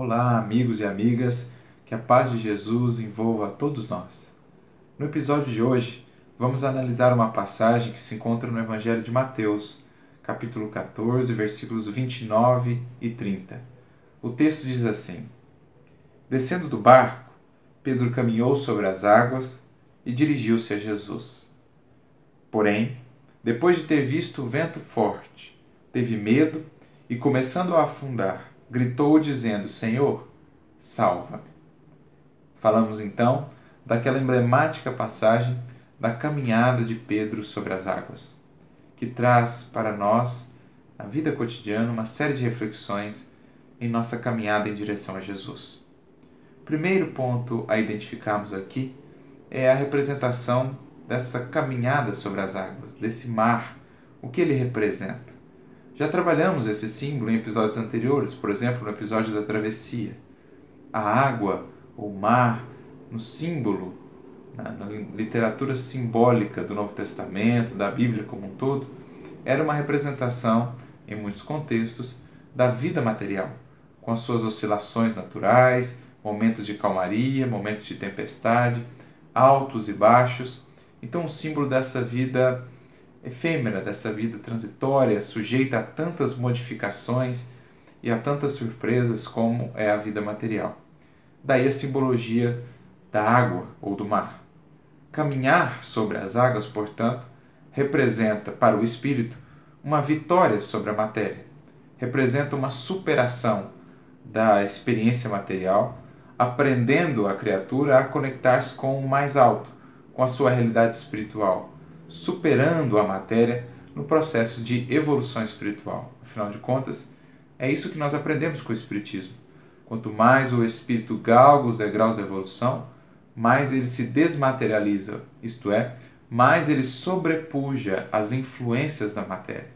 Olá, amigos e amigas, que a paz de Jesus envolva a todos nós. No episódio de hoje, vamos analisar uma passagem que se encontra no Evangelho de Mateus, capítulo 14, versículos 29 e 30. O texto diz assim: Descendo do barco, Pedro caminhou sobre as águas e dirigiu-se a Jesus. Porém, depois de ter visto o vento forte, teve medo e, começando a afundar, gritou dizendo: Senhor, salva-me. Falamos então daquela emblemática passagem da caminhada de Pedro sobre as águas, que traz para nós, na vida cotidiana, uma série de reflexões em nossa caminhada em direção a Jesus. O primeiro ponto a identificarmos aqui é a representação dessa caminhada sobre as águas, desse mar, o que ele representa. Já trabalhamos esse símbolo em episódios anteriores, por exemplo, no episódio da travessia. A água, o mar, no símbolo, na, na literatura simbólica do Novo Testamento, da Bíblia como um todo, era uma representação, em muitos contextos, da vida material, com as suas oscilações naturais, momentos de calmaria, momentos de tempestade, altos e baixos. Então, o símbolo dessa vida efêmera dessa vida transitória, sujeita a tantas modificações e a tantas surpresas como é a vida material. Daí a simbologia da água ou do mar. Caminhar sobre as águas, portanto, representa para o espírito uma vitória sobre a matéria, representa uma superação da experiência material, aprendendo a criatura a conectar-se com o mais alto, com a sua realidade espiritual superando a matéria no processo de evolução espiritual. Afinal de contas, é isso que nós aprendemos com o Espiritismo. Quanto mais o espírito galga os degraus da evolução, mais ele se desmaterializa, isto é, mais ele sobrepuja as influências da matéria,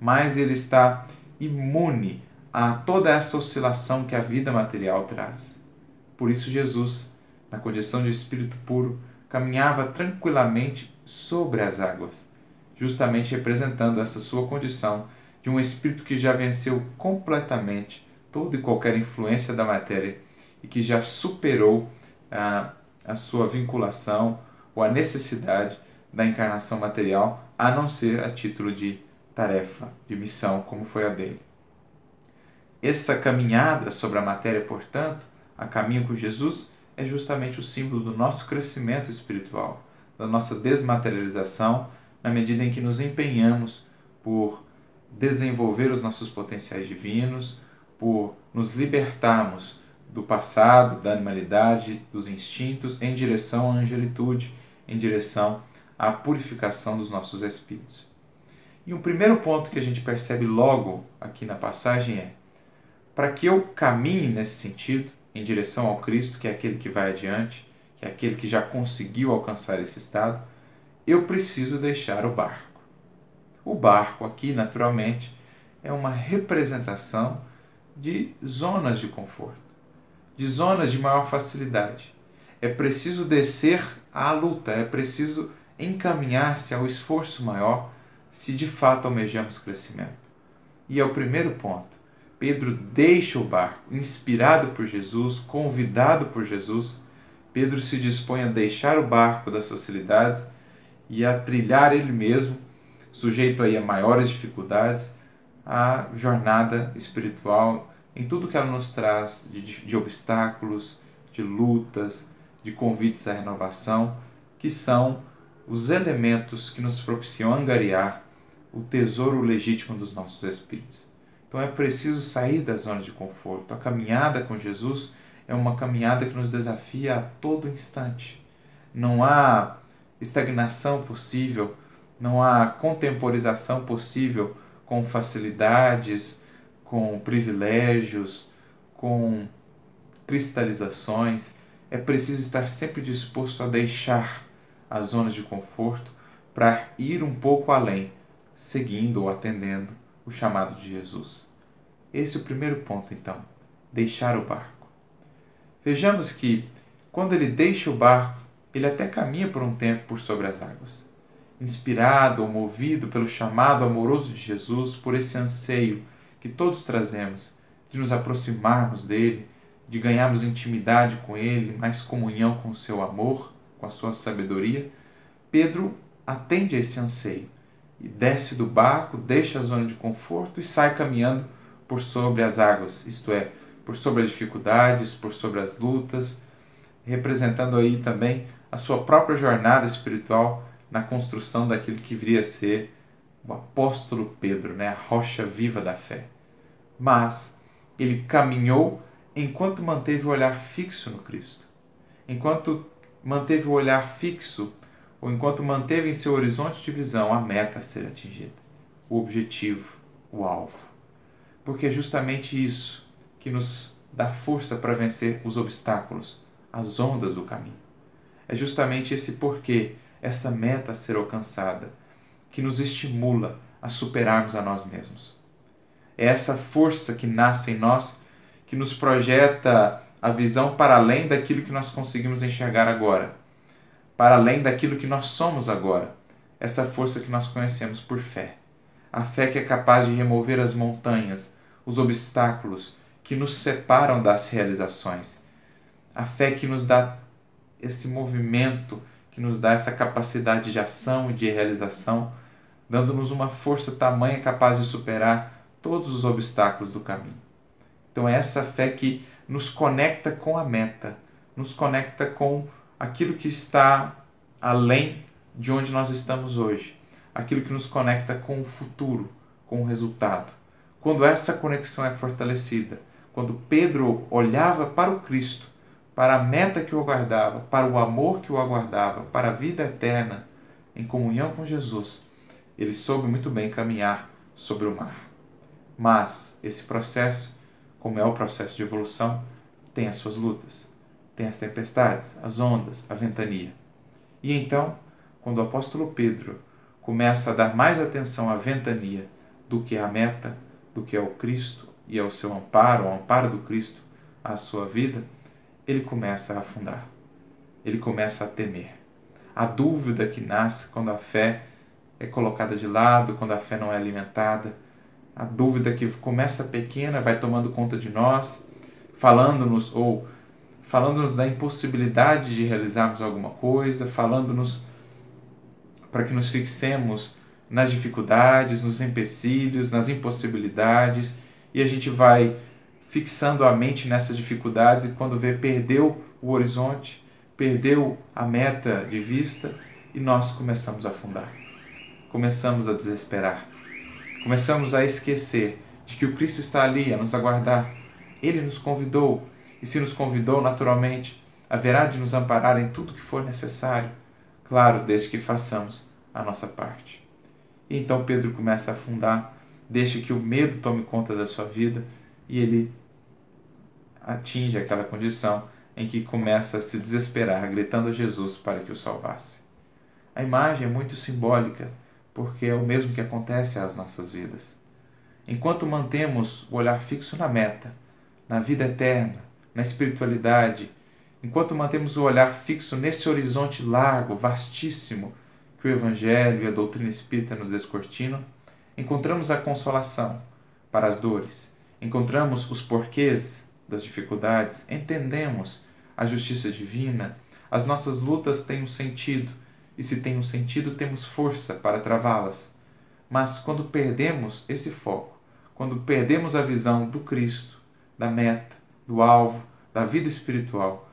mais ele está imune a toda essa oscilação que a vida material traz. Por isso, Jesus, na condição de espírito puro, caminhava tranquilamente sobre as águas, justamente representando essa sua condição de um espírito que já venceu completamente toda e qualquer influência da matéria e que já superou a, a sua vinculação ou a necessidade da encarnação material, a não ser a título de tarefa, de missão, como foi a dele. Essa caminhada sobre a matéria, portanto, a caminho com Jesus, é justamente o símbolo do nosso crescimento espiritual, da nossa desmaterialização, na medida em que nos empenhamos por desenvolver os nossos potenciais divinos, por nos libertarmos do passado, da animalidade, dos instintos, em direção à angelitude, em direção à purificação dos nossos espíritos. E um primeiro ponto que a gente percebe logo aqui na passagem é: para que eu caminhe nesse sentido, em direção ao Cristo, que é aquele que vai adiante, que é aquele que já conseguiu alcançar esse estado, eu preciso deixar o barco. O barco aqui, naturalmente, é uma representação de zonas de conforto, de zonas de maior facilidade. É preciso descer à luta, é preciso encaminhar-se ao esforço maior se de fato almejamos crescimento. E é o primeiro ponto. Pedro deixa o barco, inspirado por Jesus, convidado por Jesus. Pedro se dispõe a deixar o barco das facilidades e a trilhar ele mesmo, sujeito aí a maiores dificuldades, a jornada espiritual em tudo que ela nos traz de, de obstáculos, de lutas, de convites à renovação, que são os elementos que nos propiciam angariar o tesouro legítimo dos nossos espíritos. Então é preciso sair da zona de conforto. A caminhada com Jesus é uma caminhada que nos desafia a todo instante. Não há estagnação possível, não há contemporização possível com facilidades, com privilégios, com cristalizações. É preciso estar sempre disposto a deixar a zona de conforto para ir um pouco além, seguindo ou atendendo o chamado de Jesus. Esse é o primeiro ponto, então, deixar o barco. Vejamos que, quando ele deixa o barco, ele até caminha por um tempo por sobre as águas. Inspirado ou movido pelo chamado amoroso de Jesus, por esse anseio que todos trazemos de nos aproximarmos dele, de ganharmos intimidade com Ele, mais comunhão com o seu amor, com a sua sabedoria, Pedro atende a esse anseio e desce do barco, deixa a zona de conforto e sai caminhando por sobre as águas, isto é, por sobre as dificuldades, por sobre as lutas, representando aí também a sua própria jornada espiritual na construção daquilo que viria a ser o apóstolo Pedro, né, a rocha viva da fé. Mas ele caminhou enquanto manteve o olhar fixo no Cristo. Enquanto manteve o olhar fixo, ou enquanto manteve em seu horizonte de visão a meta a ser atingida, o objetivo, o alvo. Porque é justamente isso que nos dá força para vencer os obstáculos, as ondas do caminho. É justamente esse porquê, essa meta a ser alcançada, que nos estimula a superarmos a nós mesmos. É essa força que nasce em nós que nos projeta a visão para além daquilo que nós conseguimos enxergar agora, para além daquilo que nós somos agora. Essa força que nós conhecemos por fé. A fé que é capaz de remover as montanhas, os obstáculos que nos separam das realizações. A fé que nos dá esse movimento, que nos dá essa capacidade de ação e de realização, dando-nos uma força tamanha capaz de superar todos os obstáculos do caminho. Então é essa fé que nos conecta com a meta, nos conecta com aquilo que está além de onde nós estamos hoje, aquilo que nos conecta com o futuro, com o resultado. Quando essa conexão é fortalecida, quando Pedro olhava para o Cristo, para a meta que o aguardava, para o amor que o aguardava, para a vida eterna, em comunhão com Jesus, ele soube muito bem caminhar sobre o mar. Mas esse processo como é o processo de evolução, tem as suas lutas, tem as tempestades, as ondas, a ventania. E então, quando o apóstolo Pedro começa a dar mais atenção à ventania do que à meta, do que ao Cristo e ao seu amparo, ao amparo do Cristo à sua vida, ele começa a afundar. Ele começa a temer. A dúvida que nasce quando a fé é colocada de lado, quando a fé não é alimentada, a dúvida que começa pequena vai tomando conta de nós, falando-nos ou falando-nos da impossibilidade de realizarmos alguma coisa, falando-nos para que nos fixemos nas dificuldades, nos empecilhos, nas impossibilidades, e a gente vai fixando a mente nessas dificuldades e quando vê perdeu o horizonte, perdeu a meta de vista e nós começamos a afundar. Começamos a desesperar começamos a esquecer de que o Cristo está ali a nos aguardar. Ele nos convidou, e se nos convidou, naturalmente, haverá de nos amparar em tudo que for necessário, claro, desde que façamos a nossa parte. E então Pedro começa a afundar, deixa que o medo tome conta da sua vida e ele atinge aquela condição em que começa a se desesperar, gritando a Jesus para que o salvasse. A imagem é muito simbólica porque é o mesmo que acontece às nossas vidas. Enquanto mantemos o olhar fixo na meta, na vida eterna, na espiritualidade, enquanto mantemos o olhar fixo nesse horizonte largo, vastíssimo, que o Evangelho e a doutrina espírita nos descortinam, encontramos a consolação para as dores, encontramos os porquês das dificuldades, entendemos a justiça divina, as nossas lutas têm um sentido e se tem um sentido, temos força para travá-las. Mas quando perdemos esse foco, quando perdemos a visão do Cristo, da meta, do alvo, da vida espiritual,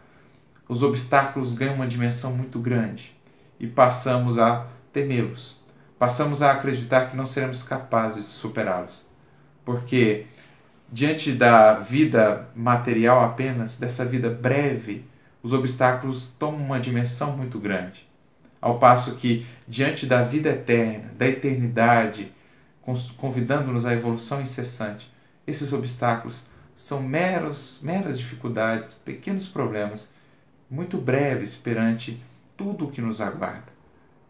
os obstáculos ganham uma dimensão muito grande e passamos a temê-los. Passamos a acreditar que não seremos capazes de superá-los. Porque diante da vida material apenas, dessa vida breve, os obstáculos tomam uma dimensão muito grande. Ao passo que, diante da vida eterna, da eternidade, convidando-nos à evolução incessante, esses obstáculos são meros, meras dificuldades, pequenos problemas, muito breves perante tudo o que nos aguarda.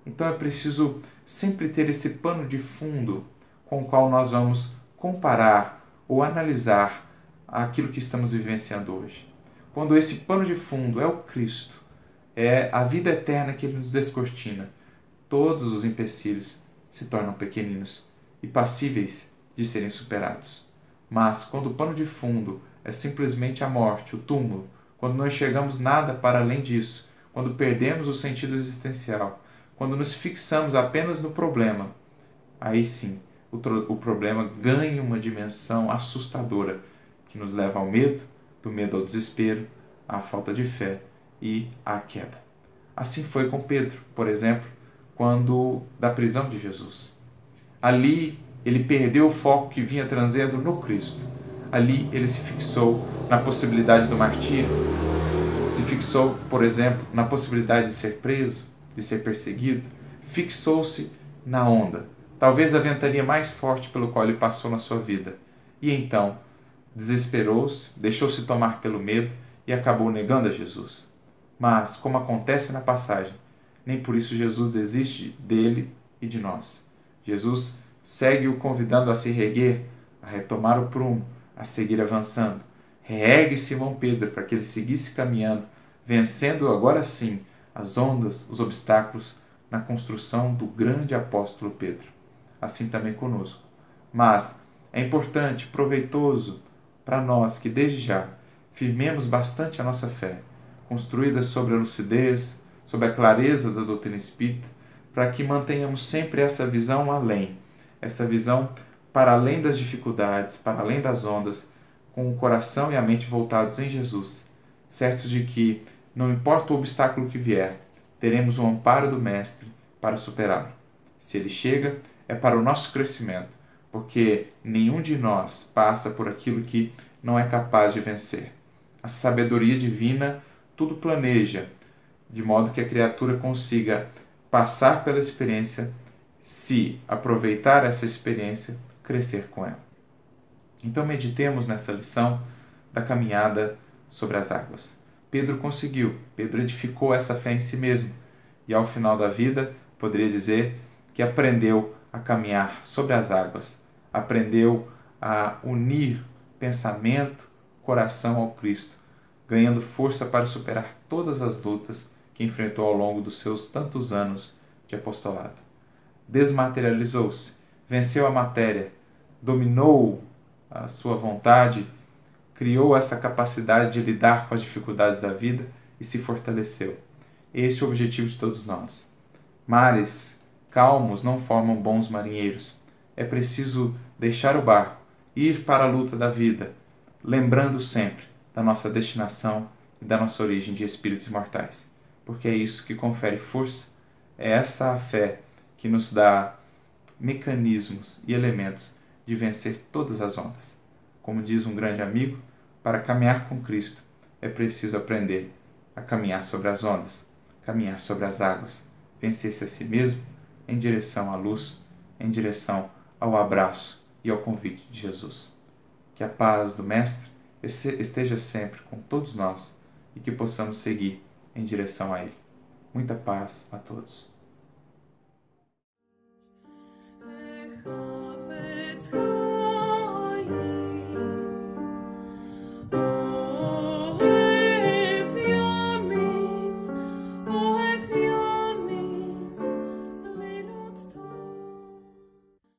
Então é preciso sempre ter esse pano de fundo com o qual nós vamos comparar ou analisar aquilo que estamos vivenciando hoje. Quando esse pano de fundo é o Cristo, é a vida eterna que ele nos descortina. Todos os empecilhos se tornam pequeninos e passíveis de serem superados. Mas quando o pano de fundo é simplesmente a morte, o túmulo, quando não enxergamos nada para além disso, quando perdemos o sentido existencial, quando nos fixamos apenas no problema, aí sim o, o problema ganha uma dimensão assustadora que nos leva ao medo, do medo ao desespero, à falta de fé e à queda. Assim foi com Pedro, por exemplo, quando da prisão de Jesus. Ali ele perdeu o foco que vinha trazendo no Cristo. Ali ele se fixou na possibilidade do martírio, se fixou, por exemplo, na possibilidade de ser preso, de ser perseguido, fixou-se na onda, talvez a ventania mais forte pelo qual ele passou na sua vida. E então desesperou-se, deixou-se tomar pelo medo e acabou negando a Jesus. Mas, como acontece na passagem, nem por isso Jesus desiste dele e de nós. Jesus segue-o convidando a se reguer, a retomar o prumo, a seguir avançando. Regue Simão Pedro para que ele seguisse caminhando, vencendo agora sim as ondas, os obstáculos na construção do grande apóstolo Pedro. Assim também conosco. Mas é importante, proveitoso para nós que desde já firmemos bastante a nossa fé, construída sobre a lucidez, sobre a clareza da doutrina espírita, para que mantenhamos sempre essa visão além, essa visão para além das dificuldades, para além das ondas, com o coração e a mente voltados em Jesus, certos de que, não importa o obstáculo que vier, teremos o amparo do Mestre para superá-lo. Se ele chega, é para o nosso crescimento, porque nenhum de nós passa por aquilo que não é capaz de vencer. A sabedoria divina tudo planeja, de modo que a criatura consiga passar pela experiência, se aproveitar essa experiência, crescer com ela. Então meditemos nessa lição da caminhada sobre as águas. Pedro conseguiu, Pedro edificou essa fé em si mesmo. E ao final da vida poderia dizer que aprendeu a caminhar sobre as águas, aprendeu a unir pensamento, coração ao Cristo, ganhando força para superar todas as lutas que enfrentou ao longo dos seus tantos anos de apostolado. Desmaterializou-se, venceu a matéria, dominou a sua vontade, criou essa capacidade de lidar com as dificuldades da vida e se fortaleceu. Esse é o objetivo de todos nós. Mares calmos não formam bons marinheiros. É preciso deixar o barco, ir para a luta da vida, lembrando sempre da nossa destinação e da nossa origem de espíritos imortais, porque é isso que confere força, é essa a fé que nos dá mecanismos e elementos de vencer todas as ondas. Como diz um grande amigo, para caminhar com Cristo é preciso aprender a caminhar sobre as ondas, caminhar sobre as águas, vencer-se a si mesmo em direção à luz, em direção ao abraço e ao convite de Jesus. Que a paz do Mestre esteja sempre com todos nós e que possamos seguir em direção a Ele. Muita paz a todos.